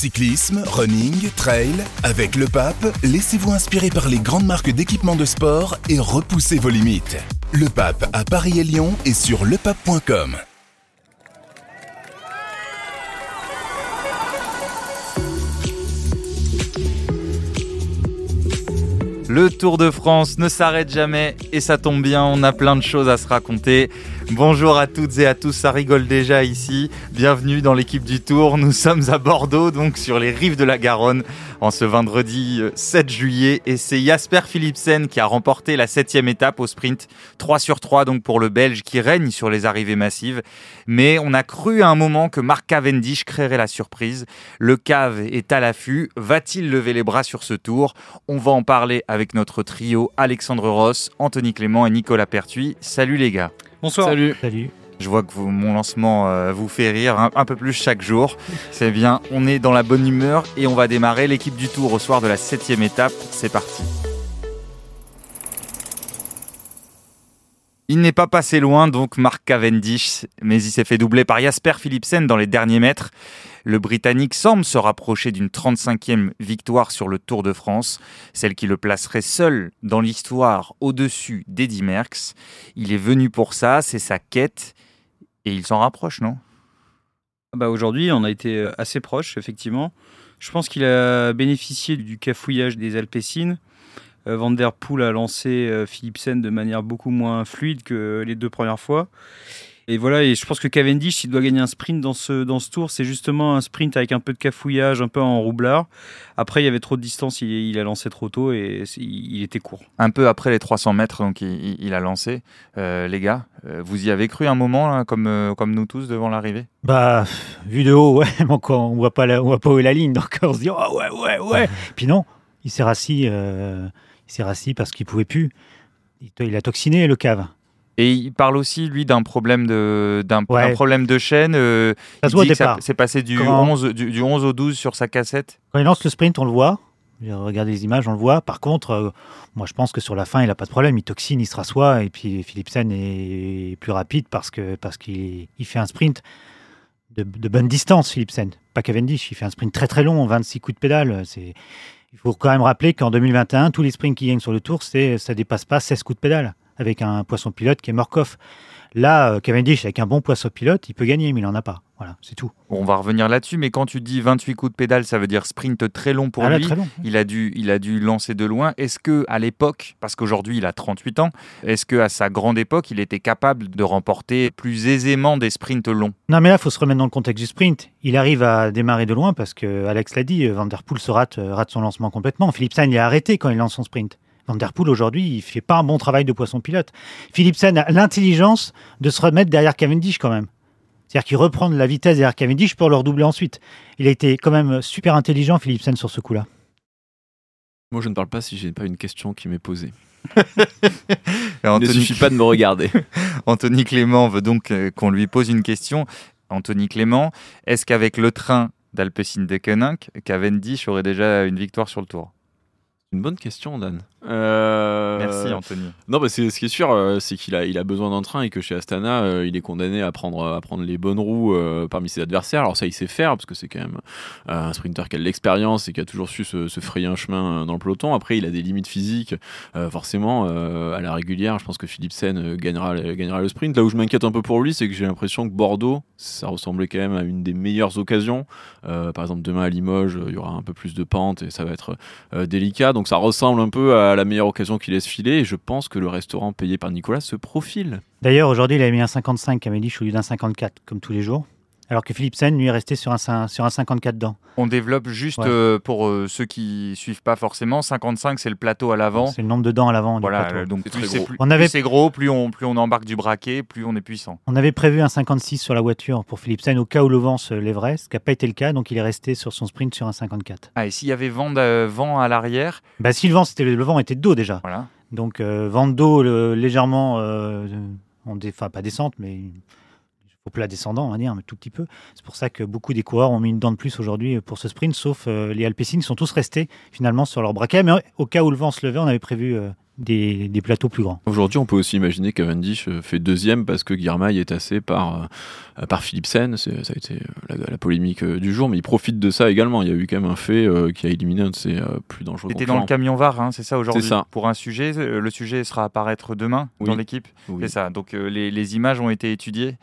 Cyclisme, running, trail, avec le pape, laissez-vous inspirer par les grandes marques d'équipements de sport et repoussez vos limites. Le pape à Paris et Lyon et sur lepape.com. Le Tour de France ne s'arrête jamais et ça tombe bien, on a plein de choses à se raconter. Bonjour à toutes et à tous, ça rigole déjà ici. Bienvenue dans l'équipe du Tour. Nous sommes à Bordeaux, donc sur les rives de la Garonne, en ce vendredi 7 euh, juillet. Et c'est Jasper Philipsen qui a remporté la septième étape au sprint 3 sur 3, donc pour le Belge qui règne sur les arrivées massives. Mais on a cru à un moment que Mark Cavendish créerait la surprise. Le cave est à l'affût. Va-t-il lever les bras sur ce tour? On va en parler avec notre trio Alexandre Ross, Anthony Clément et Nicolas Pertuis. Salut les gars. Bonsoir. Salut. Salut. Je vois que mon lancement euh, vous fait rire un, peu plus chaque jour. C'est bien, on est dans la bonne humeur et on va démarrer l'équipe du tour au soir de la septième étape. C'est parti. Il n'est pas passé loin, donc Mark Cavendish, mais il s'est fait doubler par Jasper Philipsen dans les derniers mètres. Le Britannique semble se rapprocher d'une 35e victoire sur le Tour de France, celle qui le placerait seul dans l'histoire au-dessus d'Eddy Merckx. Il est venu pour ça, c'est sa quête, et il s'en rapproche, non? Bah Aujourd'hui, on a été assez proche, effectivement. Je pense qu'il a bénéficié du cafouillage des Alpessines. Euh, Van a lancé euh, Philipsen de manière beaucoup moins fluide que les deux premières fois. Et voilà, et je pense que Cavendish, s'il doit gagner un sprint dans ce, dans ce tour, c'est justement un sprint avec un peu de cafouillage, un peu en roublard. Après, il y avait trop de distance, il, a lancé trop tôt et il, était court. Un peu après les 300 mètres, donc il, a lancé. Euh, les gars, euh, vous y avez cru un moment, comme, euh, comme nous tous, devant l'arrivée? Bah, vu de haut, ouais, on voit pas on voit pas où est la ligne, donc on se dit, oh ouais, ouais, ouais. Puis non, il s'est rassis, il s'est rassis parce qu'il pouvait plus. Il a toxiné le cave. Et il parle aussi, lui, d'un problème de, d'un, problème de chaîne. Euh, ça se voit au départ. C'est passé du, 11, du, 11 au 12 sur sa cassette. Quand il lance le sprint, on le voit. Regardez les images, on le voit. Par contre, euh, moi je pense que sur la fin, il n'a pas de problème. Il toxine, il se rassoit. Et puis Philipsen est plus rapide parce, que, parce qu'il il fait un sprint de, de, bonne distance, Philipsen. Pas Cavendish. Il fait un sprint très très long, 26 coups de pédale. C'est... Il faut quand même rappeler qu'en 2021, tous les sprints qui gagnent sur le tour, c'est, ça dépasse pas 16 coups de pédale avec un poisson pilote qui est Morkov. Là, euh, Cavendish, avec un bon poisson pilote, il peut gagner, mais il n'en a pas. Voilà, c'est tout. On va revenir là-dessus, mais quand tu dis 28 coups de pédale, ça veut dire sprint très long pour ah lui. Il, a dû, il a dû lancer de loin. Est-ce que à l'époque, parce qu'aujourd'hui il a 38 ans, est-ce que à sa grande époque, il était capable de remporter plus aisément des sprints longs? Non, mais là, il faut se remettre dans le contexte du sprint. Il arrive à démarrer de loin parce que Alex l'a dit, Van Der Poel se rate, euh, rate son lancement complètement. Philippe Sainz, il a arrêté quand il lance son sprint. Van Der Poel aujourd'hui, il fait pas un bon travail de poisson pilote. Philipsen a l'intelligence de se remettre derrière Cavendish quand même. C'est-à-dire qu'il reprend la vitesse derrière Cavendish pour le redoubler ensuite. Il a été quand même super intelligent, Philipsen, sur ce coup-là. Moi, je ne parle pas si j'ai pas une question qui m'est posée. Il ne suffit pas de me regarder. Anthony Clément veut donc euh, qu'on lui pose une question. Anthony Clément, est-ce qu'avec le train d'Alpecin de Koenig, Cavendish aurait déjà une victoire sur le tour? Une bonne question, Dan. Euh, Merci Anthony. Non, bah c'est ce qui est sûr, euh, c'est qu'il a, il a besoin d'un train et que chez Astana, euh, il est condamné à prendre, à prendre les bonnes roues parmi ses adversaires. Alors ça, il sait faire parce que c'est quand même un sprinter qui a de l'expérience et qui a toujours su se, frayer un chemin dans le peloton. Après, il a des limites physiques, forcément à la régulière. Je pense que Philipsen gagnera, gagnera le sprint. Là où je m'inquiète un peu pour lui, c'est que j'ai l'impression que Bordeaux, ça ressemblait quand même à une des meilleures occasions. par exemple, demain à Limoges, il y aura un peu plus de pente et ça va être délicat. Donc ça ressemble un peu à la meilleure occasion qu'il laisse filer. Et je pense que le restaurant payé par Nicolas se profile. D'ailleurs, aujourd'hui, il a mis un 55 à Mélich au lieu d'un 54, comme tous les jours alors que Philipsen, lui, est resté sur un, sur un 54 dents. On développe juste euh, pour euh, ceux qui suivent pas forcément, 55 c'est le plateau à l'avant. C'est le nombre de dents à l'avant. Voilà, donc plus c'est gros. On avait... gros, plus on, plus on embarque du braquet, plus on est puissant. On avait prévu un 56 sur la voiture pour Philipsen au cas où le vent se lèverait, ce qui n'a pas été le cas, donc il est resté sur son sprint sur un 54. Ah, et s'il y avait vent, vent à l'arrière? Bah, Si le vent, c'était, le vent était de dos déjà. Voilà. Donc euh, vent de dos légèrement, enfin pas descente, mais au plat descendant, on va dire, mais tout petit peu. C'est pour ça que beaucoup des coureurs ont mis une dent de plus aujourd'hui pour ce sprint, sauf euh, les Alpecin, sont tous restés finalement sur leur braquet. Mais au cas où le vent se levait, on avait prévu euh, des, des, plateaux plus grands. Aujourd'hui, on peut aussi imaginer qu'Avendish fait deuxième parce que Girmay est tassé par, euh, par Philipsen. Ça a été la, la, polémique du jour, mais il profite de ça également. Il y a eu quand même un fait qui a éliminé un de ses plus dangereux C'était dans le camion VAR, hein, c'est ça aujourd'hui Pour un sujet, le sujet sera à apparaître demain oui. dans l'équipe. Oui. C'est ça. Donc les, les images ont été étudiées.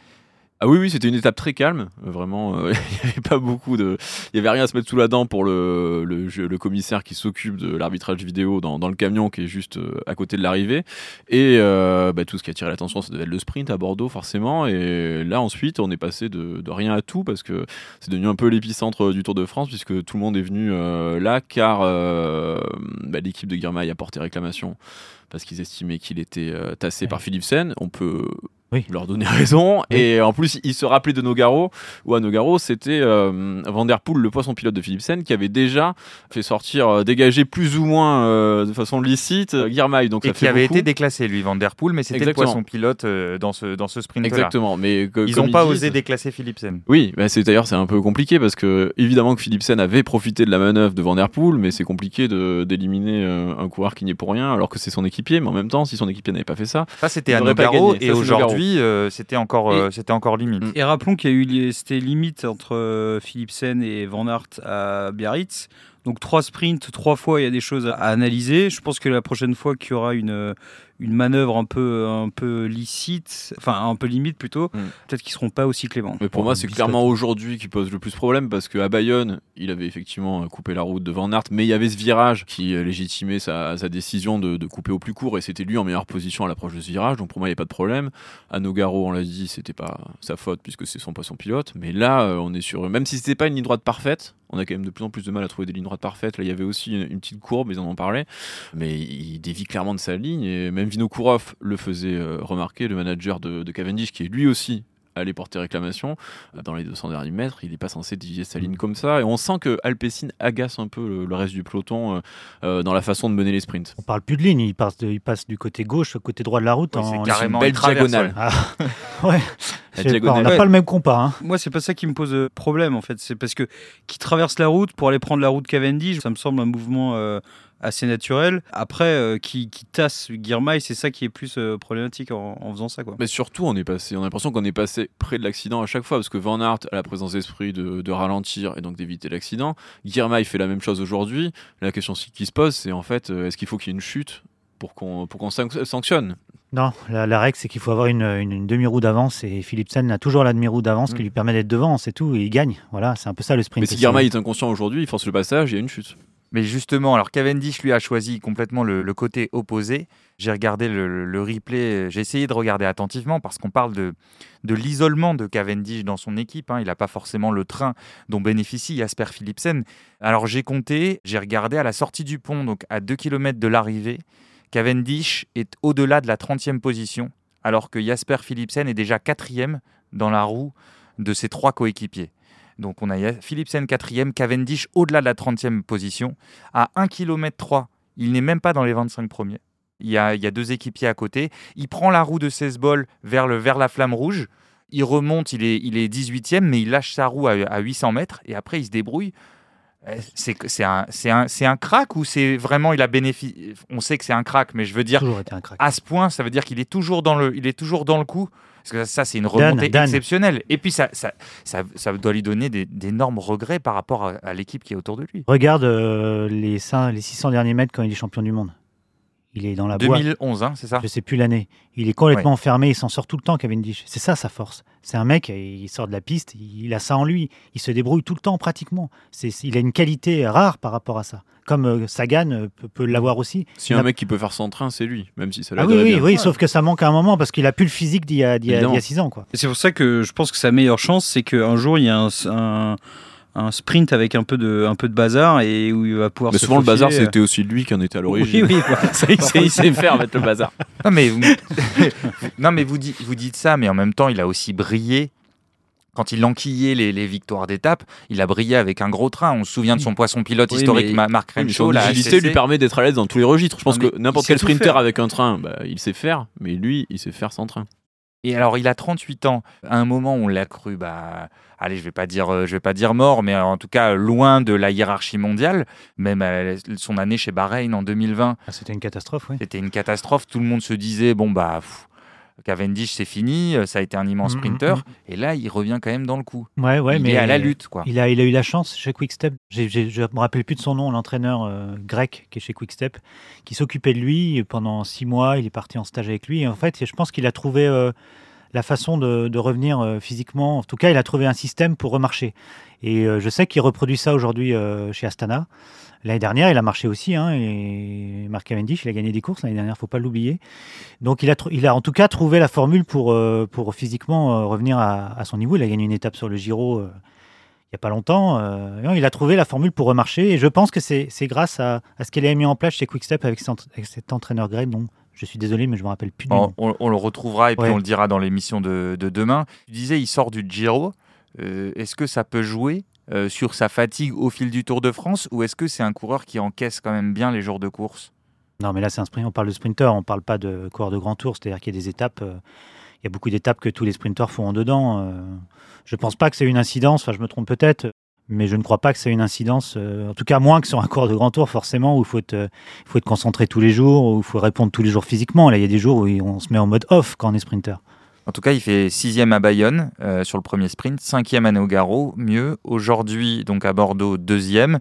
Ah oui, oui, c'était une étape très calme. Vraiment, euh, il n'y avait pas beaucoup de. Il n'y avait rien à se mettre sous la dent pour le, le, le commissaire qui s'occupe de l'arbitrage vidéo dans, dans, le camion qui est juste euh, à côté de l'arrivée. Et euh, bah, tout ce qui a attiré l'attention, ça devait être le sprint à Bordeaux, forcément. Et là, ensuite, on est passé de, de rien à tout parce que c'est devenu un peu l'épicentre du Tour de France puisque tout le monde est venu là car bah, l'équipe de Guirmail a porté réclamation parce qu'ils estimaient qu'il était tassé par Philipsen. On peut oui. leur donner raison. Et en plus, il se rappelait de Nogaro, où à Nogaro, c'était euh, Van Der Poel, le poisson pilote de Philipsen, qui avait déjà fait sortir, euh, dégager plus ou moins euh, de façon licite euh, Girmay. Donc et qui avait été déclassé, lui, Van Der Poel, mais c'était le poisson pilote euh, dans ce, dans ce sprint -là. Exactement. Mais ils n'ont pas osé déclasser Philipsen. Oui, bah c'est d'ailleurs c'est un peu compliqué parce que évidemment que Philipsen avait profité de la manœuvre de Van Der Poel, mais c'est compliqué d'éliminer un coureur qui n'y est pour rien, alors que c'est son équipier. Mais en même temps, si son équipier n'avait pas fait ça, ça c'était à Nogaro et aujourd'hui euh, c'était encore, euh, c'était encore limite. Et rappelons qu'il y a eu c'était limite entre euh, Philipsen et Van Aert à Biarritz. Donc trois sprints, trois fois, il y a des choses à analyser. Je pense que la prochaine fois qu'il y aura une, une manœuvre un peu, un peu licite, enfin un peu limite plutôt, mm. peut-être qu'ils seront pas aussi cléments. Mais pour moi, c'est clairement aujourd'hui qui pose le plus problème parce qu'à Bayonne, il avait effectivement coupé la route de Van Aert, mais il y avait ce virage qui légitimait sa, sa décision de, de, couper au plus court et c'était lui en meilleure position à l'approche de ce virage. Donc pour moi, il n'y a pas de problème. À Nogaro, on l'a dit, c'était pas sa faute puisque c'est son poisson pilote. Mais là, euh, on est sur, même si c'était pas une ligne droite parfaite, on a quand même de plus en plus de mal à trouver des lignes droites parfaites. Là, il y avait aussi une, une petite courbe, ils en ont parlé, mais il dévie clairement de sa ligne et même Vinokourov le faisait euh, remarquer, le manager de, de, Cavendish, qui est lui aussi allé porter réclamation euh, dans les 200 derniers mètres. Il n'est pas censé dévier sa ligne comme ça. Et on sent que Alpecin agace un peu le, le reste du peloton euh, dans la façon de mener les sprints. On parle plus de ligne, il passe, de, il passe du côté gauche au côté droit de la route. En carrément une belle diagonale. Ah, ouais. Pas, on n'a pas le même compas. Hein. Moi, c'est pas ça qui me pose problème en fait. C'est parce que qui traverse la route pour aller prendre la route Cavendish, ça me semble un mouvement euh, assez naturel. Après, euh, qui, qui, tasse Girmay, c'est ça qui est plus euh, problématique en, en, faisant ça. Quoi. Mais surtout, on est passé, on a l'impression qu'on est passé près de l'accident à chaque fois, parce que Van Aert a la présence d'esprit de, de, ralentir et donc d'éviter l'accident. Girmay fait la même chose aujourd'hui. La question qui se pose, c'est en fait, est-ce qu'il faut qu'il y ait une chute pour qu'on pour qu'on sanctionne non, la, la règle, c'est qu'il faut avoir une, une, une demi-roue d'avance et Philipsen a toujours la demi-roue d'avance mmh. qui lui permet d'être devant, c'est tout, et il gagne. Voilà, c'est un peu ça le sprint. Mais si Girmay est inconscient aujourd'hui, il force le passage, il y a une chute. Mais justement, alors Cavendish lui a choisi complètement le, le côté opposé. J'ai regardé le, le replay, j'ai essayé de regarder attentivement parce qu'on parle de, de l'isolement de Cavendish dans son équipe. Hein. Il n'a pas forcément le train dont bénéficie Jasper Philipsen. Alors j'ai compté, j'ai regardé à la sortie du pont, donc à 2 km de l'arrivée. Cavendish est au-delà de la 30e position, alors que Jasper Philipsen est déjà quatrième dans la roue de ses trois coéquipiers. Donc on a Philipsen quatrième, Cavendish au-delà de la 30e position, à 1 km 3. Il n'est même pas dans les 25 premiers. Il y, a, il y a deux équipiers à côté. Il prend la roue de 16 bols vers, vers la flamme rouge. Il remonte, il est, il est 18e, mais il lâche sa roue à, à 800 mètres et après il se débrouille c'est un, un, un crack ou c'est vraiment il a bénéficié On sait que c'est un crack, mais je veux dire à ce point, ça veut dire qu'il est toujours dans le, il est toujours dans le coup. Parce que ça, c'est une remontée Dan, Dan. exceptionnelle. Et puis ça, ça, ça, ça doit lui donner d'énormes regrets par rapport à, à l'équipe qui est autour de lui. Regarde euh, les, 5, les 600 derniers mètres quand il est champion du monde. Il est dans la 2011, hein, c'est ça Je sais plus l'année. Il est complètement ouais. fermé, il s'en sort tout le temps, Cavendish. C'est ça sa force. C'est un mec, il sort de la piste, il a ça en lui. Il se débrouille tout le temps pratiquement. il a une qualité rare par rapport à ça. Comme euh, Sagan euh, peut, peut l'avoir aussi. Si un a... mec qui peut faire son train, c'est lui, même si ça ah oui, oui, bien. oui, ouais. sauf que ça manque à un moment parce qu'il a plus le physique d'il y a 6 ans. C'est pour ça que je pense que sa meilleure chance, c'est qu'un jour, il y a un, un un sprint avec un peu de, un peu de bazar et où il va pouvoir. Mais souvent faufiler. le bazar c'était aussi lui qui en était à l'origine. Oui, oui, ça, il, sait, il sait faire mettre le bazar. Non mais vous, non mais vous dites, vous dites ça, mais en même temps il a aussi brillé. Quand il enquillait les, les victoires d'étape, il a brillé avec un gros train. On se souvient de son poisson pilote oui, historique, mais, Marc Renshaw. Oui, L'agilité lui permet d'être à l'aise dans tous les registres. Je pense que n'importe quel sprinter avec un train, bah, il sait faire, mais lui, il sait faire sans train. Et alors, il a 38 ans. À un moment, on l'a cru, bah, allez, je vais pas dire, euh, je vais pas dire mort, mais en tout cas loin de la hiérarchie mondiale. Même euh, son année chez Bahreïn en 2020, Ah, C'était une catastrophe, oui. c'était une catastrophe. Tout le monde se disait, bon bah, pff, Cavendish c'est fini, euh, ça a été un immense Mhm, sprinter. mhm. Et là, il revient quand même dans le coup. Ouais, ouais, il mais est à la lutte, quoi. Il a, il a eu la chance chez Quickstep. J'ai- j'ai- je me rappelle plus de son nom, l'entraîneur euh, grec qui est chez Quickstep, qui s'occupait de lui pendant six mois. Il est parti en stage avec lui. Et en fait, je pense qu'il a trouvé euh, la façon de, de revenir physiquement. En tout cas, il a trouvé un système pour remarcher. Et euh, je sais qu'il reproduit ça aujourd'hui euh, chez Astana. L'année dernière, il a marché aussi. Hein, et Mark Cavendish, il a gagné des courses l'année dernière, faut pas l'oublier. Donc, il a, il a en tout cas trouvé la formule pour, euh, pour physiquement euh, revenir à, à son niveau. Il a gagné une étape sur le Giro. euh, il n'y a pas longtemps. non, il a trouvé la formule pour remarcher et je pense que c'est grâce à, à ce qu'il a mis en place chez Quickstep avec, cet avec cet entraîneur grec dont je suis désolé mais je me rappelle plus du On, on- on le retrouvera et puis on le dira dans l'émission de, de demain. Tu disais, il sort du Giro. Est-ce que ça peut jouer euh, sur sa fatigue au fil du Tour de France ou est-ce que c'est un coureur qui encaisse quand même bien les jours de course? Non mais là c'est un sprint, on parle de sprinter, on parle pas de coureur de grand tour, c'est-à-dire qu'il y a des étapes, euh, il y a beaucoup d'étapes que tous les sprinteurs font en dedans. euh. je pense pas que c'est une incidence, enfin je me trompe peut-être, mais je ne crois pas que c'est une incidence, en tout cas moins que sur un coureur de grand tour forcément où il faut faut être concentré tous les jours, où il faut répondre tous les jours physiquement. Là il y a des jours où on se met en mode off quand on est sprinter. En tout cas, il fait sixième à Bayonne euh, sur le premier sprint, cinquième à Nogaro, mieux. Aujourd'hui, donc à Bordeaux, deuxième.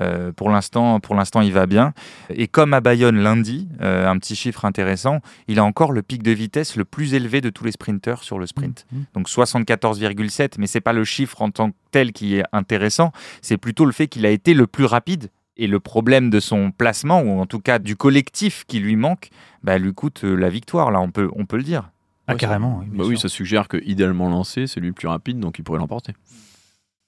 Euh, pour l'instant, pour l'instant, il va bien. Et comme à Bayonne lundi, euh, un petit chiffre intéressant, il a encore le pic de vitesse le plus élevé de tous les sprinteurs sur le sprint. Mhm. Donc 74,7, mais c'est pas le chiffre en tant que tel qui est intéressant, c'est plutôt le fait qu'il a été le plus rapide. Et le problème de son placement, ou en tout cas du collectif qui lui manque, bah, lui coûte euh, la victoire. Là, on peut, on peut le dire. Ah Ouais, carrément. oui, Bah oui, ça suggère que idéalement lancé, c'est lui le plus rapide, donc il pourrait l'emporter.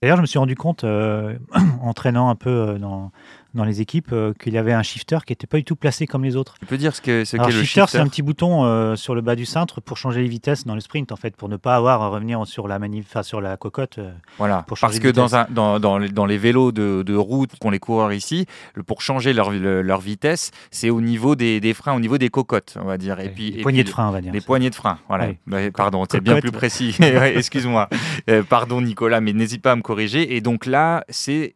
D'ailleurs, je me suis rendu compte, euh, en traînant un peu euh, dans, dans les équipes, euh, qu'il y avait un shifter qui n'était pas du tout placé comme les autres. Tu peux dire ce qu'est ce Alors, qu'est le shifter, shifter c'est un petit bouton euh, sur le bas du cintre pour changer les vitesses dans le sprint, en fait, pour ne pas avoir à revenir sur la, manip, enfin, sur la cocotte. euh. Voilà, pour parce que dans, un, dans, dans, les, dans les vélos de, de route qu'ont les coureurs ici, le- pour changer leur, le- leur vitesse, c'est au niveau des, des freins, au niveau des cocottes, on va dire. Et puis, les et poignées puis de frein, on va dire. Les poignées de frein, voilà. Oui. Bah, pardon, c'est bien plus précis. Excuse-moi. Pardon Nicolas, mais n'hésite pas à me corriger. Et donc là, c'est,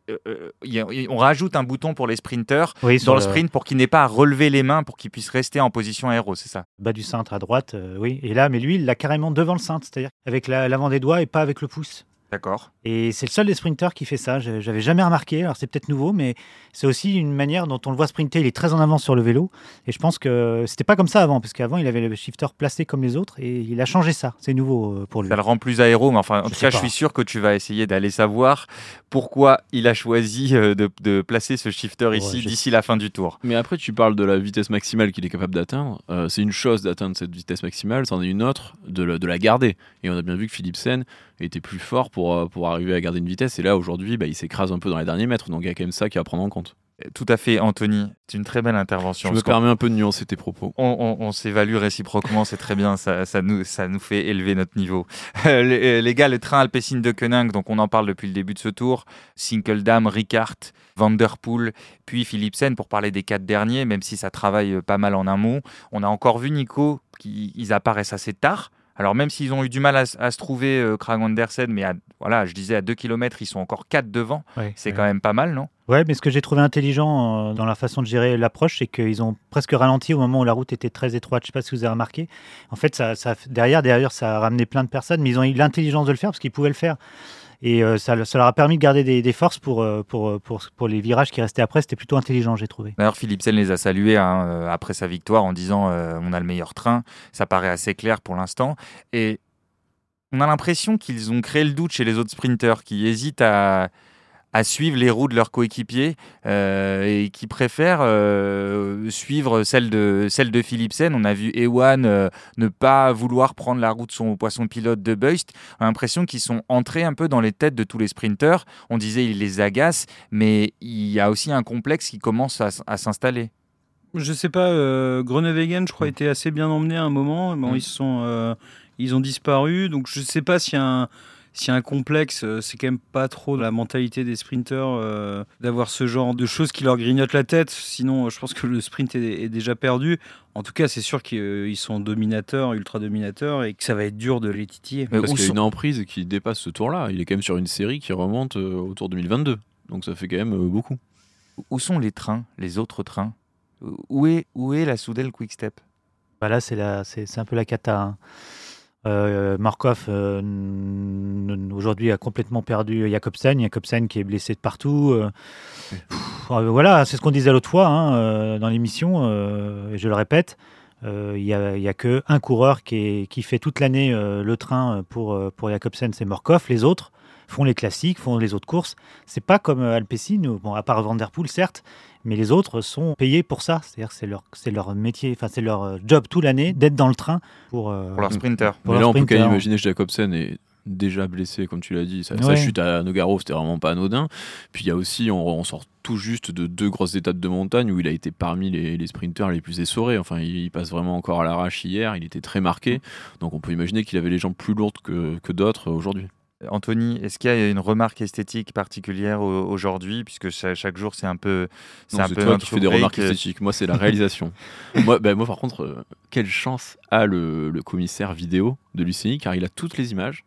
on rajoute un bouton pour les sprinteurs Oui, dans le sprint pour qu'ils n'aient pas à relever les mains pour qu'ils puissent rester en position aéro, c'est ça? Bas du cintre à droite, euh, oui. Et là, mais lui, il l'a carrément devant le cintre, c'est-à-dire avec la- l'avant des doigts et pas avec le pouce. D'accord. Et c'est le seul des sprinteurs qui fait ça. Je- J'avais jamais remarqué. Alors c'est peut-être nouveau, mais c'est aussi une manière dont on le voit sprinter. Il est très en avance sur le vélo. Et je pense que c'était pas comme ça avant, parce qu'avant il avait le shifter placé comme les autres, et il a changé ça. C'est nouveau euh, pour lui. Ça le rend plus aéro, mais enfin, en Je tout cas, je suis sûr que tu vas essayer d'aller savoir pourquoi il a choisi euh, de, de placer ce shifter Ouais, ici d'ici la fin du tour. Mais après, tu parles de la vitesse maximale qu'il est capable d'atteindre. Euh, c'est une chose d'atteindre cette vitesse maximale, c'en est une autre de, la- de la garder. Et on a bien vu que Philipsen était plus fort pour, pour arriver à garder une vitesse. Et là, aujourd'hui, bah, il s'écrase un peu dans les derniers mètres. Donc il y a quand même ça qui à prendre en compte. Tout à fait, Anthony. C'est une très belle intervention. Je me permets un peu de nuancer tes propos. on, on- on s'évalue réciproquement, c'est très bien, ça, ça nous, ça nous fait élever notre niveau. Euh, les, les gars, le train Alpecin de Koenig, donc on en parle depuis le début de ce tour, Sinkeldam, Ricard, Van Der Poel, puis Philipsen pour parler des quatre derniers, même si ça travaille euh, pas mal en amont. On a encore vu Nico, qui, ils apparaissent assez tard. Alors même s'ils ont eu du mal à, se trouver, euh, Krag Andersen, mais à- voilà, je disais à 2 km, ils sont encore 4 devant, Ouais, c'est ouais. quand même pas mal, non? Ouais, mais ce que j'ai trouvé intelligent euh, dans la façon de gérer l'approche, c'est qu'ils ont presque ralenti au moment où la route était très étroite. Je sais pas si vous avez remarqué. En fait, ça, ça- derrière, derrière, ça a ramené plein de personnes, mais ils ont eu l'intelligence de le faire parce qu'ils pouvaient le faire. Et euh, ça, leur a permis de garder des, forces pour, euh, pour, euh, pour, pour les virages qui restaient après. C'était plutôt intelligent, j'ai trouvé. D'ailleurs, Philipsen les a salués hein, après sa victoire en disant on a le meilleur train. Ça paraît assez clair pour l'instant. Et on a l'impression qu'ils ont créé le doute chez les autres sprinteurs qui hésitent à, à suivre les roues de leurs coéquipiers euh, et qui préfèrent euh, suivre celle de, celle de Philipsen. On a vu Ewan euh, ne pas vouloir prendre la route de son poisson pilote de Beust. On a l'impression qu'ils sont entrés un peu dans les têtes de tous les sprinteurs. On disait ils les agacent, mais il y a aussi un complexe qui commence à, s'installer. Je sais pas, euh, Groenewegen, je crois, était assez bien emmené à un moment. Bon, Mm. ils, sont, euh, ils ont disparu, donc je sais pas s'il y a un- s'il y a un complexe, euh, c'est quand même pas trop la mentalité des sprinteurs euh, d'avoir ce genre de choses qui leur grignotent la tête. Sinon, je pense que le sprint est, est déjà perdu. En tout cas, c'est sûr qu'ils sont dominateurs, ultra dominateurs, et que ça va être dur de les titiller. Mais Parce qu'il y a une emprise qui dépasse ce tour-là. Il est quand même sur une série qui remonte euh, autour de 2022. Donc ça fait quand même euh, beaucoup. Où sont les trains, les autres trains? Où est, où est la Soudel Quick Step? Bah là, c'est la- c'est c'est un peu la cata. hein. Euh, Markov euh, aujourd'hui a complètement perdu Jakobsen. Jakobsen qui est blessé de partout. euh. Pff, euh, voilà, c'est ce qu'on disait l'autre fois hein, euh, dans l'émission. euh, et je le répète, euh, il n'y a, a que un coureur qui, est- qui fait toute l'année euh, le train pour, pour Jakobsen, c'est Morkov. Les autres font les classiques, font les autres courses. C'est pas comme euh, Alpecin, où- bon, à part Van Der Poel, certes, mais les autres sont payés pour ça. C'est-à-dire que c'est leur, c'est leur métier, enfin c'est leur euh, job toute l'année d'être dans le train pour, euh, pour leur sprinter pour Mais leur là, on peut quand même sprinter. imaginer que Jacobsen est déjà blessé, comme tu l'as dit. Sa, chute à Nogaro, c'était vraiment pas anodin. Puis il y a aussi, on, on sort tout juste de deux grosses étapes de montagne où il a été parmi les, les sprinteurs les plus essorés. Enfin, il, il passe vraiment encore à l'arrache hier. Il était très marqué. Donc on peut imaginer qu'il avait les jambes plus lourdes que, que d'autres aujourd'hui. Anthony, est-ce qu'il y a une remarque esthétique particulière au- aujourd'hui Puisque cha- chaque jour, c'est un peu. C'est un peu toi qui fais des remarques esthétiques. Moi, c'est la réalisation. moi, ben, moi, par contre, euh, quelle chance a le, le commissaire vidéo de l'UCI, car il a toutes les images.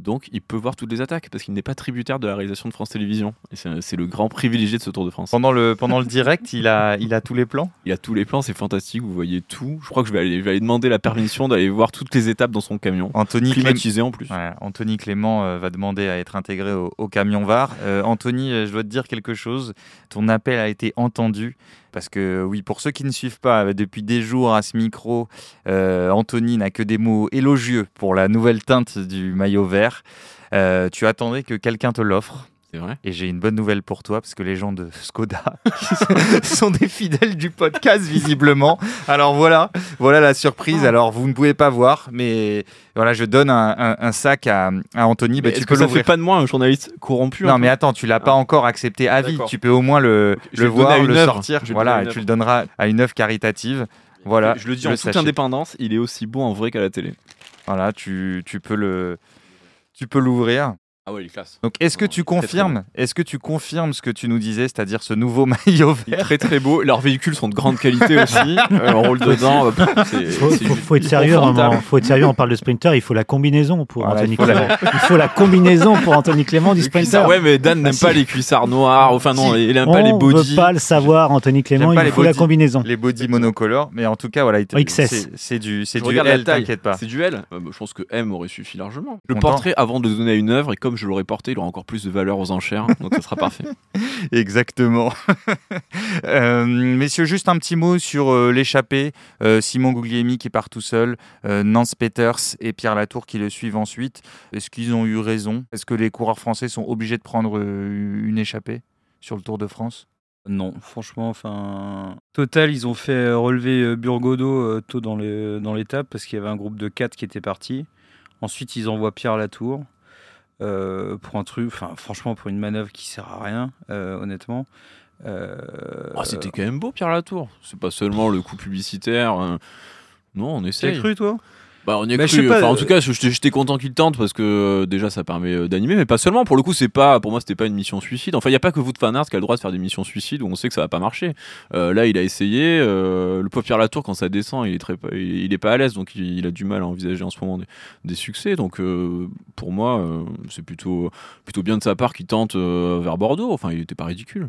Donc, il peut voir toutes les attaques, parce qu'il n'est pas tributaire de la réalisation de France Télévisions. Et c'est le grand privilégié de ce Tour de France. Pendant le, pendant le direct, il a, il a tous les plans? Il a tous les plans, c'est fantastique, vous voyez tout. Je crois que je vais aller, je vais aller demander la permission d'aller voir toutes les étapes dans son camion. Anthony Climatisé en plus. Anthony Clément euh, va demander à être intégré au, au camion VAR. Euh, Anthony, euh, je dois te dire quelque chose. Ton appel a été entendu. Parce que oui, pour ceux qui ne suivent pas, euh, depuis des jours à ce micro, euh, Anthony n'a que des mots élogieux pour la nouvelle teinte du maillot vert. Euh, tu attendais que quelqu'un te l'offre? C'est vrai. Et j'ai une bonne nouvelle pour toi, parce que les gens de Skoda sont des fidèles du podcast, visiblement. Alors voilà, voilà la surprise. Alors vous ne pouvez pas voir, mais voilà, je donne un, un- un sac à, à Anthony. Bah, Mais tu est-ce peux que ça fait pas de moi un journaliste corrompu Non, mais attends, tu l'as pas Ah. encore accepté à vie. Tu peux au moins le, voir, le sortir. Je Voilà, et tu le donneras à une œuvre caritative. Voilà, je le dis en toute sachet. indépendance, il est aussi beau en vrai qu'à la télé. Voilà, tu, tu peux le, tu peux l'ouvrir. Ah ouais, il est classe. Donc, est-ce que tu Très, très confirmes, est-ce que tu confirmes ce que tu nous disais, c'est-à-dire ce nouveau maillot Il est vert très très beau. Leurs véhicules sont de grande qualité aussi. Euh, on roule dedans. euh, C'est faut, c'est faut- juste faut être sérieux, on, faut être sérieux, on parle de sprinter, il faut la combinaison pour Voilà, Anthony il faut la- Clément. Il faut la combinaison pour Anthony Clément du sprinter. ouais, mais Dan n'aime Ah, pas les cuissards noirs. Enfin, non, Si. il aime on pas les ne body. veut pas le savoir, Anthony Clément, il faut la combinaison. les body monocolores, mais en tout cas, voilà, XS. c'est- du, c'est Je du regarde la L, t'inquiète pas. C'est du L. Euh, bah, je pense que M aurait suffi largement. Je le porterai avant de donner à une œuvre et comme je l'aurais porté, il aura encore plus de valeur aux enchères. Donc ça sera parfait. Exactement. Euh, messieurs, juste un petit mot sur euh, l'échappée. Euh, Simon Guglielmi qui part tout seul, euh, Nance Peters et Pierre Latour qui le suivent ensuite. Est-ce qu'ils ont eu raison? Est-ce que les coureurs français sont obligés de prendre euh, une échappée sur le Tour de France? Non, franchement, enfin. Total, ils ont fait relever Burgodo tôt dans le- dans l'étape parce qu'il y avait un groupe de 4 qui était parti. Ensuite, ils envoient Pierre Latour euh, pour un truc, enfin, franchement, pour une manœuvre qui sert à rien, euh, honnêtement. Euh, Oh, C'était quand même beau, Pierre Latour. C'est pas seulement le coup publicitaire. euh, Non, on T'as essaie. cru, toi? Bah, on y Bah, cru. Enfin, en euh, tout cas, j'étais content qu'il tente parce que euh, déjà ça permet euh, d'animer, mais pas seulement. Pour le coup, c'est pas, pour moi, c'était pas une mission suicide. Enfin, il y a pas que vous de Fanart qui a le droit de faire des missions suicides où on sait que ça va pas marcher. Euh, là, il a essayé. euh, le pauvre Pierre Latour, quand ça descend, il est très, pas- il, est pas à l'aise, donc il, il a du mal à envisager en ce moment des, des succès. Donc, euh, pour moi, euh, c'est plutôt, plutôt bien de sa part qu'il tente euh, vers Bordeaux. Enfin, il était pas ridicule.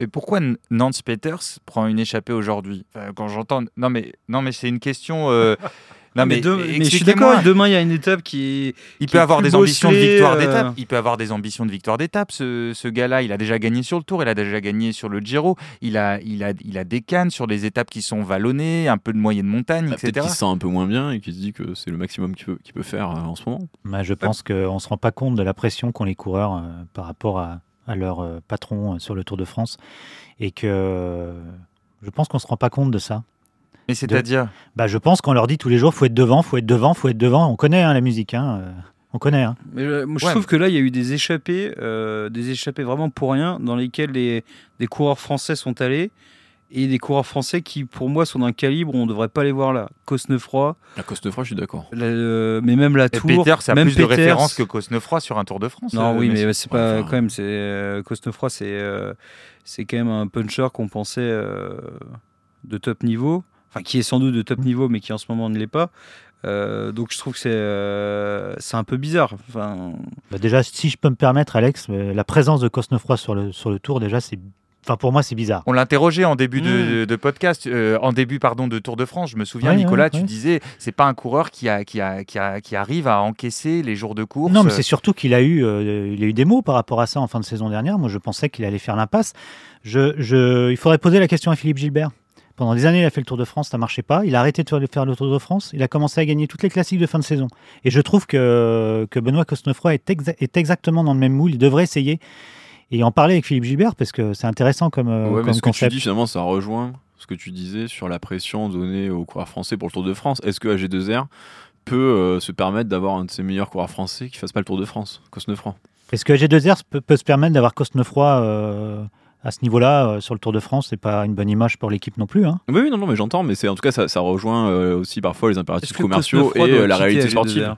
Et pourquoi Nance Peters prend une échappée aujourd'hui? Enfin, Quand j'entends. Non, mais, non, mais c'est une question. Non, mais, de- mais je suis d'accord, demain, il y a une étape qui. Il qui peut est avoir plus des ambitions de victoire euh, d'étape. Il peut avoir des ambitions de victoire d'étape. Ce, ce gars-là, il a déjà gagné sur le Tour, il a déjà gagné sur le Giro. Il a, il a, il a des cannes sur des étapes qui sont vallonnées, un peu de moyenne montagne, Bah, Peut-être etc. qu'il se sent un peu moins bien et qu'il se dit que c'est le maximum qu'il peut, qu'il peut faire euh, en ce moment. Bah, je pense qu'on ne se rend pas compte de la pression qu'ont les coureurs euh, par rapport à, à leur euh, patron euh, sur le Tour de France. Et que je pense qu'on ne se rend pas compte de ça. Mais c'est-à-dire, Bah, je pense qu'on leur dit tous les jours faut être devant, faut être devant, faut être devant. On connaît hein, la musique, hein, euh, on connaît. hein. Mais euh, moi, je Ouais, trouve que là, il y a eu des échappées, euh, des échappées vraiment pour rien, dans lesquelles les, des coureurs français sont allés. et des coureurs français qui, pour moi, sont d'un calibre où on ne devrait pas les voir là. Cosnefroy, La Cosnefroy, je suis d'accord. la- euh, mais même la Et Tour. Peter, ça a même plus de Peters. références que Cosnefroy sur un Tour de France. Non, euh, oui, mais c'est pas quand même. C'est euh, Cosnefroy, c'est euh, c'est quand même un puncher qu'on pensait euh, de top niveau, enfin qui est sans doute de top niveau, mais qui en ce moment ne l'est pas. Euh, donc je trouve que c'est euh, c'est un peu bizarre. Enfin, Bah, déjà, si je peux me permettre, Alex, euh, la présence de Cosnefroy sur le, sur le tour, déjà, c'est. Enfin, pour moi, c'est bizarre. On l'interrogeait en début de, Mm. de- de podcast, euh, en début pardon de Tour de France. Je me souviens, Nicolas, ouais, tu ouais. disais, c'est pas un coureur qui, a, qui, a, qui, a- qui arrive à encaisser les jours de course. Non, mais c'est surtout qu'il a eu, euh, il a eu des mots par rapport à ça en fin de saison dernière. Moi, je pensais qu'il allait faire l'impasse. Je, je, il faudrait poser la question à Philippe Gilbert. Pendant des années, il a fait le Tour de France, ça marchait pas. Il a arrêté de faire- le Tour de France. Il a commencé à gagner toutes les classiques de fin de saison. Et je trouve que, que Benoît Cosnefroy est, exa- est exactement dans le même moule. Il devrait essayer et en parler avec Philippe Gilbert parce que c'est intéressant comme, euh, Ouais, mais ce que tu concept. dis, finalement, ça rejoint ce que tu disais sur la pression donnée aux coureurs français pour le Tour de France. Est-ce que AG2R peut euh, se permettre d'avoir un de ses meilleurs coureurs français qui fasse pas le Tour de France Cosnefroy? Est-ce que G2R peut, peut se permettre d'avoir Cosnefroy euh, à ce niveau-là euh, sur le Tour de France C'est pas une bonne image pour l'équipe non plus. Hein. Oui, oui, non, non, mais j'entends, mais c'est en tout cas, ça, ça rejoint euh, aussi parfois les impératifs commerciaux et euh, la réalité AG2R sportive.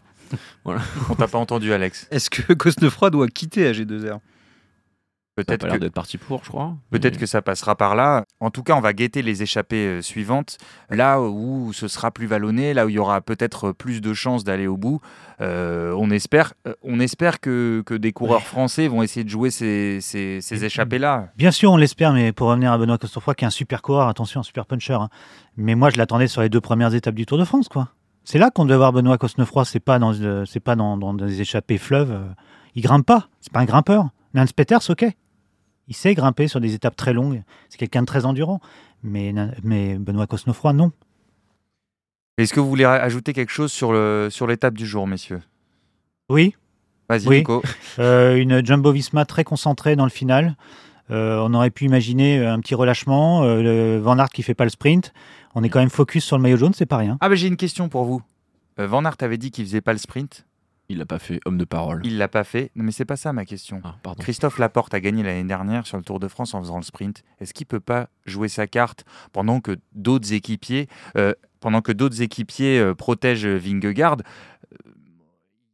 On t'a pas entendu, Alex. Est-ce que Cosnefroy doit quitter AG2R Ça a Peut-être que, l'air d'être parti pour, je crois. peut-être Mais- que ça passera par là. En tout cas, on va guetter les échappées euh, suivantes. Là où ce sera plus vallonné, là où il y aura peut-être plus de chances d'aller au bout. Euh, on espère, euh, on espère que, que des coureurs français vont essayer de jouer ces, ces, ces échappées-là. Bien sûr, on l'espère, mais pour revenir à Benoît Cosnefroy, qui est un super coureur, attention, un super puncher. hein. Mais moi, je l'attendais sur les deux premières étapes du Tour de France, quoi. C'est là qu'on devait voir Benoît Cosnefroy. C'est pas dans, euh, c'est pas dans, dans des échappées fleuves. euh. Il grimpe pas. C'est pas un grimpeur. Nance Peters, ok. Il sait grimper sur des étapes très longues. C'est quelqu'un de très endurant. Mais, mais Benoît Cosnefroy, non. Est-ce que vous voulez ajouter quelque chose sur l'étape du jour, messieurs? Oui, Vas-y, Oui. Nico. Euh, une Jumbo Visma très concentrée dans le final. Euh, on aurait pu imaginer un petit relâchement. euh, le Van Aert qui fait pas le sprint. On est quand même focus sur le maillot jaune, c'est pas rien. Ah, ben j'ai une question pour vous. Euh, Van Aert avait dit qu'il faisait pas le sprint. Il l'a pas fait, homme de parole. Il l'a pas fait. Non, mais c'est pas ça ma question. Ah, pardon. Christophe Laporte a gagné l'année dernière sur le Tour de France en faisant le sprint. Est-ce qu'il peut pas jouer sa carte pendant que d'autres équipiers, euh, pendant que d'autres équipiers euh, protègent Vingegaard? Euh,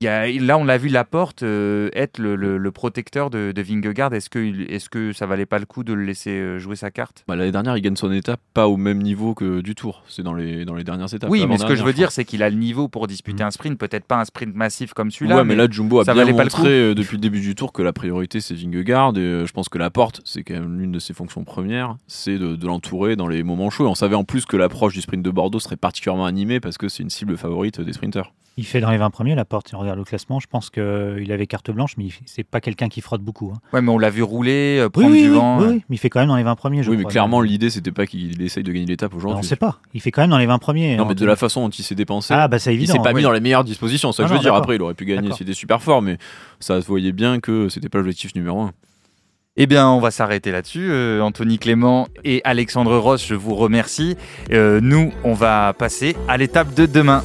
y a- Là, on l'a vu Laporte euh, être le, le- le protecteur de, de Vingegaard. Est-ce que, est-ce que ça valait pas le coup de le laisser euh, jouer sa carte? Bah, L'année dernière, il gagne son étape pas au même niveau que du Tour. C'est dans les, dans les dernières étapes. Oui, mais ce que je veux dire, c'est qu'il a le niveau pour disputer Mhm. un sprint. Peut-être pas un sprint massif comme celui-là. ouais, mais là, Jumbo a ça bien montré euh, depuis le début du tour que la priorité c'est Vingegaard. Et euh, je pense que la porte, c'est quand même l'une de ses fonctions premières, c'est de, de l'entourer dans les moments chauds. Et on savait en plus que l'approche du sprint de Bordeaux serait particulièrement animée parce que c'est une cible favorite des sprinters. Il fait dans les 20 premiers, la porte. Si on regarde le classement, je pense qu'il avait carte blanche, mais il- c'est pas quelqu'un qui frotte beaucoup. hein. Ouais, mais on l'a vu rouler, euh, Oui, prendre oui, du oui, vent. oui, euh. oui, mais il fait quand même dans les 20 premiers. Je oui, mais clairement, l'idée c'était pas qu'il essaye de gagner l'étape on ne aujourd'hui. sait pas. Il fait quand même dans les 20 premiers. Non, En mais de la façon dont il s'est dépensé. Ah, bah c'est il évident. s'est pas hein. mis dans les meilleures dispositions, ça Non, je veux non, dire. Après, il aurait pu gagner s'il était super fort, mais ça se voyait bien que c'était pas l'objectif numéro un. Eh bien, on va s'arrêter là-dessus. Euh, Anthony Clément et Alexandre Ross, je vous remercie. Euh, nous, on va passer à l'étape de demain.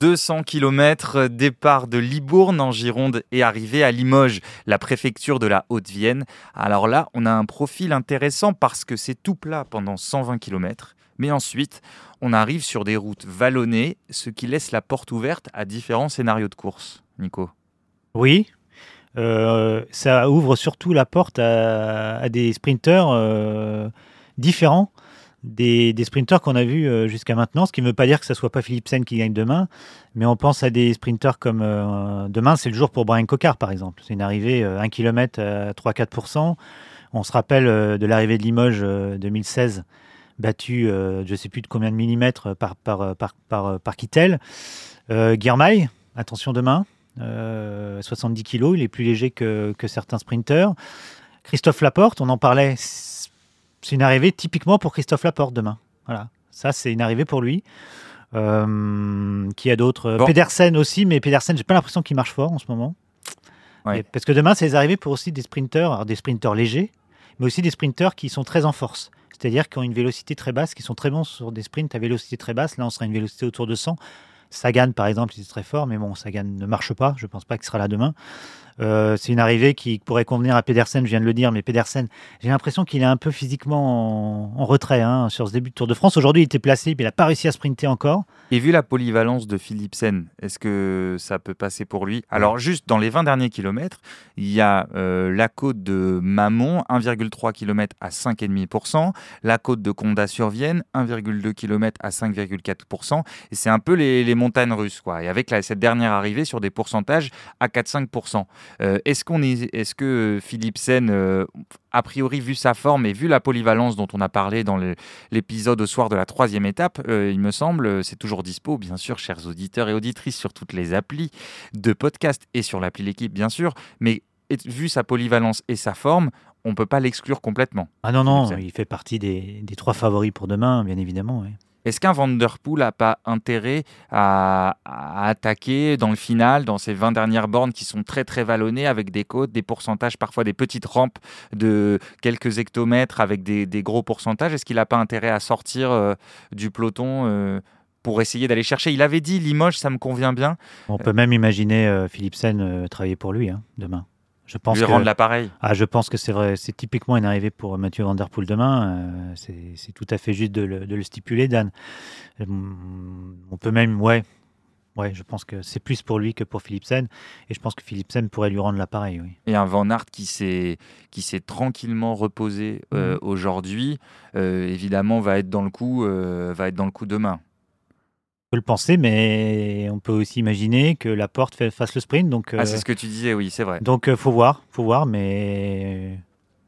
200 km, départ de Libourne en Gironde et arrivée à Limoges, la préfecture de la Haute-Vienne. Alors là, on a un profil intéressant parce que c'est tout plat pendant 120 km. Mais ensuite, on arrive sur des routes vallonnées, ce qui laisse la porte ouverte à différents scénarios de course. Nico. Oui. Euh, ça ouvre surtout la porte à, des sprinteurs euh, différents des, sprinteurs qu'on a vus euh, jusqu'à maintenant, ce qui ne veut pas dire que ce ne soit pas Philipsen qui gagne demain, mais on pense à des sprinteurs comme euh, demain, c'est le jour pour Brian Cocard par exemple. C'est une arrivée euh, 1 km à 3-4%. On se rappelle euh, de l'arrivée de Limoges euh, 2016, battu je ne sais plus de combien de millimètres par, par, par, par, Kittel. Guirmail, attention demain, euh, 70 kg, il est plus léger que, que certains sprinteurs. Christophe Laporte, on en parlait, c'est une arrivée typiquement pour Christophe Laporte demain. Voilà, ça c'est une arrivée pour lui. Euh, qui a d'autres Bon. Pedersen aussi, mais Pedersen, j'ai pas l'impression qu'il marche fort en ce moment. Ouais. Et- Parce que demain, c'est les arrivées pour aussi des sprinteurs, alors des sprinteurs légers, mais aussi des sprinteurs qui sont très en force. C'est-à-dire qui ont une vélocité très basse, qui sont très bons sur des sprints à vélocité très basse. Là, on sera à une vélocité autour de 100. Sagan, par exemple, il est très fort, mais bon, Sagan ne marche pas. Je ne pense pas qu'il sera là demain. Euh, c'est une arrivée qui pourrait convenir à Pedersen, je viens de le dire, mais Pedersen, j'ai l'impression qu'il est un peu physiquement en, retrait hein, sur ce début de Tour de France. Aujourd'hui, il était placé, mais il n'a pas réussi à sprinter encore. Et vu la polyvalence de Philipsen, est-ce que ça peut passer pour lui? Alors, juste dans les 20 derniers kilomètres, il y a euh, la côte de Mamon, 1,3 km à 5,5%, la côte de Condat-sur-Vienne, 1,2 km à 5,4%. Et c'est un peu les, montagnes russes, quoi. Et avec cette dernière arrivée sur des pourcentages à 4-5%. Euh, est-ce, qu'on est, est-ce que Philipsen, euh, a priori, vu sa forme et vu la polyvalence dont on a parlé dans l'épisode au soir de la troisième étape, euh, il me semble, c'est toujours dispo, bien sûr, chers auditeurs et auditrices, sur toutes les applis de podcast et sur l'appli L'équipe, bien sûr. Mais vu sa polyvalence et sa forme, on ne peut pas l'exclure complètement. Ah non, non, il fait partie des, des trois favoris pour demain, bien évidemment. Oui. Est-ce qu'un Vanderpool n'a pas intérêt à, attaquer dans le final, dans ces 20 dernières bornes qui sont très très vallonnées avec des côtes, des pourcentages, parfois des petites rampes de quelques hectomètres avec des, gros pourcentages? Est-ce qu'il n'a pas intérêt à sortir euh, du peloton euh, pour essayer d'aller chercher? Il avait dit Limoges, ça me convient bien. On peut même imaginer euh, Philippe Sen travailler pour lui hein, demain. Je pense lui que, rendre l'appareil. Ah, je pense que c'est vrai, c'est typiquement une arrivée pour Mathieu Van Der Poel demain. Euh, c'est tout à fait juste de le, stipuler, Dan. Euh, on peut même, ouais, ouais, je pense que c'est plus pour lui que pour Philipsen, et je pense que Philipsen pourrait lui rendre l'appareil. Oui. Et un Van Aert qui s'est qui s'est tranquillement reposé euh, mhm. aujourd'hui, évidemment, va être dans le coup, va être dans le coup demain peut le penser, mais on peut aussi imaginer que la porte fasse le sprint. Donc, ah, c'est euh, ce que tu disais, oui, c'est vrai. Donc, euh, faut voir, faut voir, mais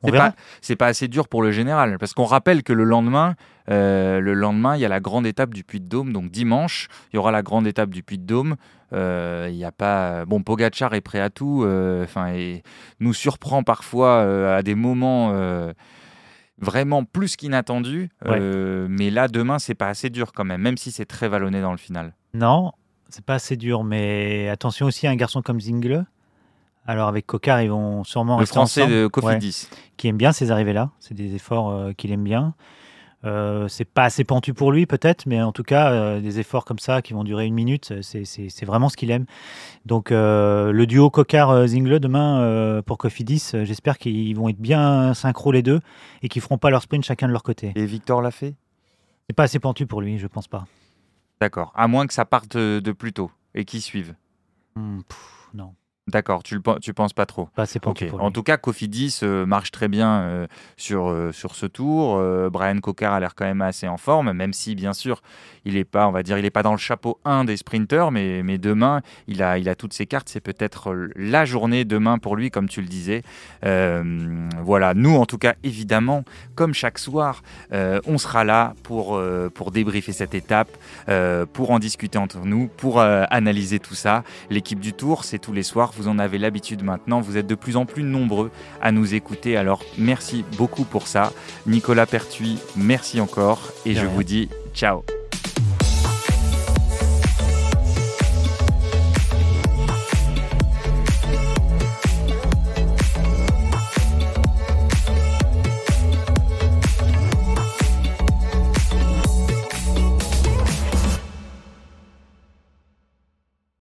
c'est pas, pas, assez dur pour le général, parce qu'on rappelle que le lendemain, euh, le lendemain, il y a la grande étape du Puy-de-Dôme, donc dimanche, il y aura la grande étape du Puy-de-Dôme. Il y a pas, bon, Pogachar est prêt à tout, enfin, et nous surprend parfois à des moments vraiment plus qu'inattendu. Euh, mais là, demain, c'est pas assez dur quand même, même si c'est très vallonné dans le final. Non, c'est pas assez dur, mais attention aussi à un garçon comme Zingle. Alors avec Cocard, ils vont sûrement le français de Cofidis, qui aime bien ces arrivées-là. C'est des efforts euh, qu'il aime bien. Euh, c'est pas assez pentu pour lui peut-être, mais en tout cas, euh, des efforts comme ça qui vont durer une minute, c'est vraiment ce qu'il aime. Donc euh, le duo Cocard-Zingle demain pour Cofidis, j'espère qu'ils vont être bien synchro les deux et qu'ils feront pas leur sprint chacun de leur côté. Et Victor l'a fait? C'est pas assez pentu pour lui, je pense pas. D'accord, à moins que ça parte de plus tôt et qu'ils suivent. Hmm, non. D'accord, tu ne tu penses pas trop. Pas c'est En tout cas, Cofidis euh, marche très bien euh, sur, euh, sur ce tour. Brian Cocker a l'air quand même assez en forme, même si bien sûr, il n'est pas, on va dire, il est pas dans le chapeau 1 des sprinteurs, mais, mais demain, il a, il a toutes ses cartes. C'est peut-être la journée demain pour lui, comme tu le disais. voilà, nous en tout cas, évidemment, comme chaque soir, on sera là pour, pour débriefer cette étape, pour en discuter entre nous, pour analyser tout ça. L'équipe du Tour, c'est tous les soirs vous en avez l'habitude maintenant, vous êtes de plus en plus nombreux à nous écouter, alors merci beaucoup pour ça. Nicolas Pertuis, merci encore. Et je vous dis ciao